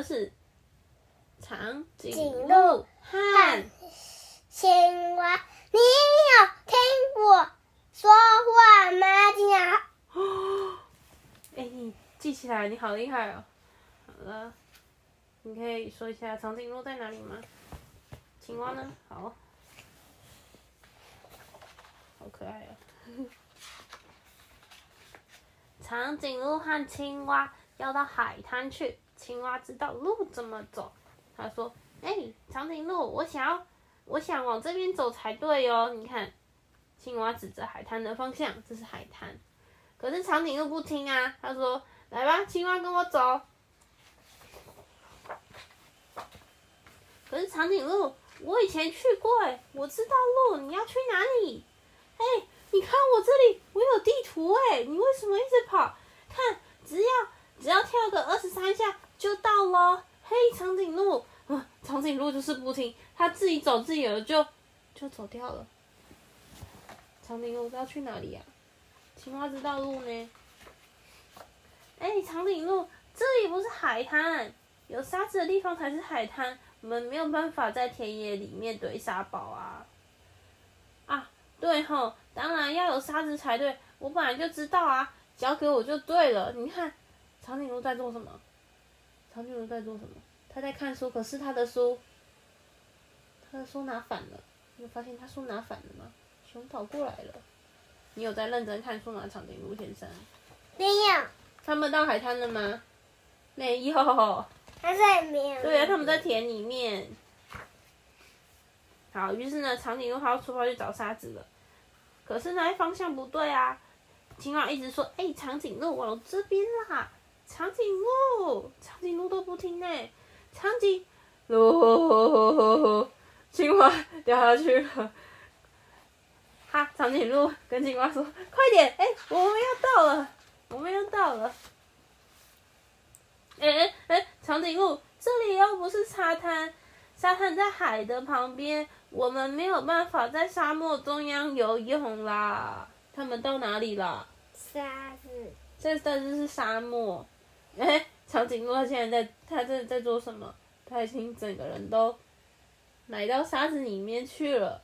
的是长颈颈鹿鹿和青蛙，你有听我说话吗？青蛙，哎、你记起来，你好厉害哦！好了，你可以说一下长颈鹿在哪里吗？青蛙呢？好，好可爱哦。长颈鹿和青蛙要到海滩去，青蛙知道路怎么走。他说：“哎、长颈鹿，我想要，我想往这边走才对哦。你看，青蛙指着海滩的方向，这是海滩。可是长颈鹿不听啊，他说：“来吧，青蛙跟我走。”可是长颈鹿，我以前去过哎，我知道路，你要去哪里？哎，你看我这里，我有地图哎，你为什么一直跑？看，只要只要跳个二十三下就到了。嘿，长颈鹿，啊，长颈鹿就是不听，它自己走自己的就就走掉了。长颈鹿要去哪里呀、青蛙知道路呢。哎，长颈鹿，这里不是海滩，有沙子的地方才是海滩。我们没有办法在田野里面堆沙堡啊。啊，对吼，当然要有沙子才对。我本来就知道啊，交给我就对了。你看，长颈鹿在做什么？长颈鹿在做什么？他在看书，可是他的书，他的书拿反了。你有发现他书拿反了吗？熊跑过来了。你有在认真看书吗，长颈鹿先生？没有，他们到海滩了吗？没有。他在没有。对啊，他们在田里面。好，于是呢，长颈鹿它要出发去找沙子了。可是呢，方向不对啊。青蛙一直说：“哎、长颈鹿往这边啦！”长颈鹿，长颈鹿都不听呢。长颈鹿，青蛙掉下去了。哈，长颈鹿跟青蛙说：“快点，哎、我们要到了，我们要到了。”哎哎哎，长颈鹿，这里又不是沙滩，沙滩在海的旁边，我们没有办法在沙漠中央游泳啦。他们到哪里了？沙子，这这就是沙漠。哎，长颈鹿它现在在，它在在做什么？它已经整个人都来到沙子里面去了。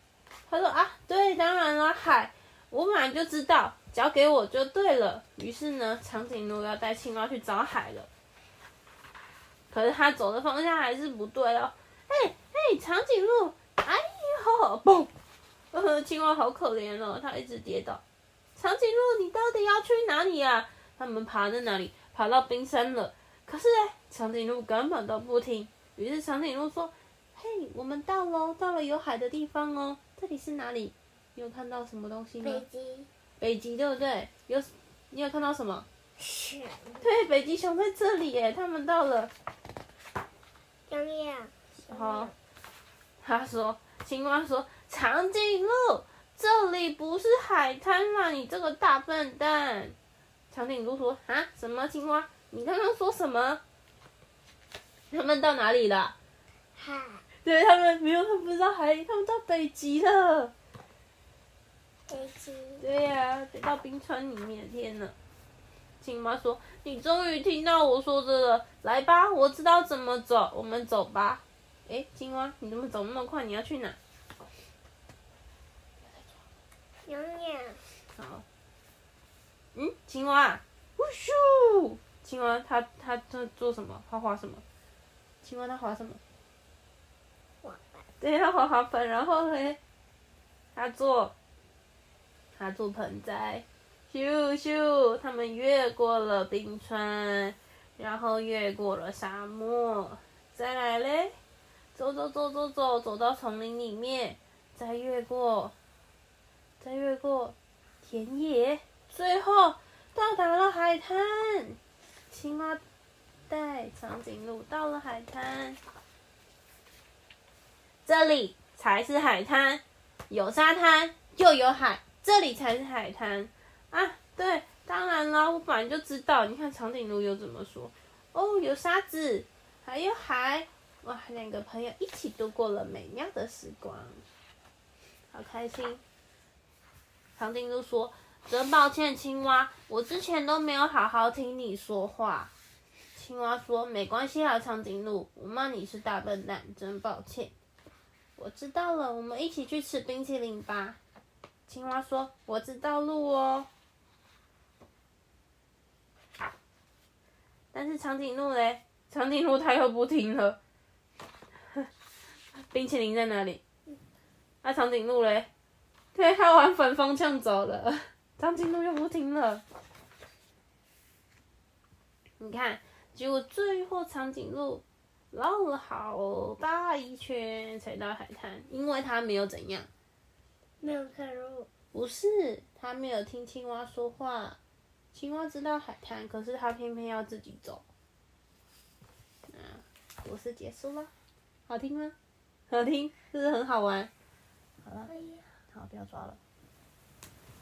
他说啊，对，当然了，海，我本来就知道，交给我就对了。于是呢，长颈鹿要带青蛙去找海了。可是他走的方向还是不对哦。哎哎，长颈鹿，哎呦，嘣！呃，青蛙好可怜哦，它一直跌倒。长颈鹿，你到底要去哪里呀、他们爬在哪里？爬到冰山了。可是哎，长颈鹿根本都不听。于是长颈鹿说：“嘿，我们到喽，到了有海的地方哦。这里是哪里？你有看到什么东西吗？北极北极，对不对？有，你有看到什么？熊，对，北极熊在这里耶。他们到了。洋洋，好，他说，青蛙说，长颈鹿，这里不是海滩啦，你这个大笨蛋。长颈鹿说，啊，什么青蛙？你刚刚说什么？他们到哪里了？海，对他们没有，他们不知道海里，他们到北极了。北极，对呀、得到冰川里面，天呐！青蛙说：“你终于听到我说的了，来吧，我知道怎么走，我们走吧。”诶，青蛙，你怎么走那么快？你要去哪？永远，好。嗯，青蛙，呼咻！青蛙它它它做什么？它滑什么？青蛙它滑什么？滑板，对，它滑滑盆，然后嘞，它做，它做盆栽，咻咻，他们越过了冰川，然后越过了沙漠，再来嘞，走走走走走，走到丛林里面，再越过，再越过田野，最后。青蛙带长颈鹿到了海滩。这里才是海滩，有沙滩又有海，这里才是海滩啊！对，当然了，我本来就知道。你看长颈鹿又怎么说？哦，有沙子，还有海，哇！两个朋友一起度过了美妙的时光，好开心。长颈鹿说：“真抱歉，青蛙，我之前都没有好好听你说话。”青蛙说：“没关系啊，长颈鹿，我骂你是大笨蛋，真抱歉。”我知道了，我们一起去吃冰淇淋吧。青蛙说：“我知道路哦。”但是长颈鹿嘞，长颈鹿它又不听了。冰淇淋在哪里？那、长颈鹿嘞？对，它往反方向走了。长颈鹿又不听了。你看，结果最后长颈鹿绕了好大一圈才到海滩，因为它没有怎样，没有看路。不是它没有听青蛙说话。青蛙知道海滩，可是它偏偏要自己走。啊，故事结束了，好听吗？好听，是不是很好玩？好了，好，不要抓了。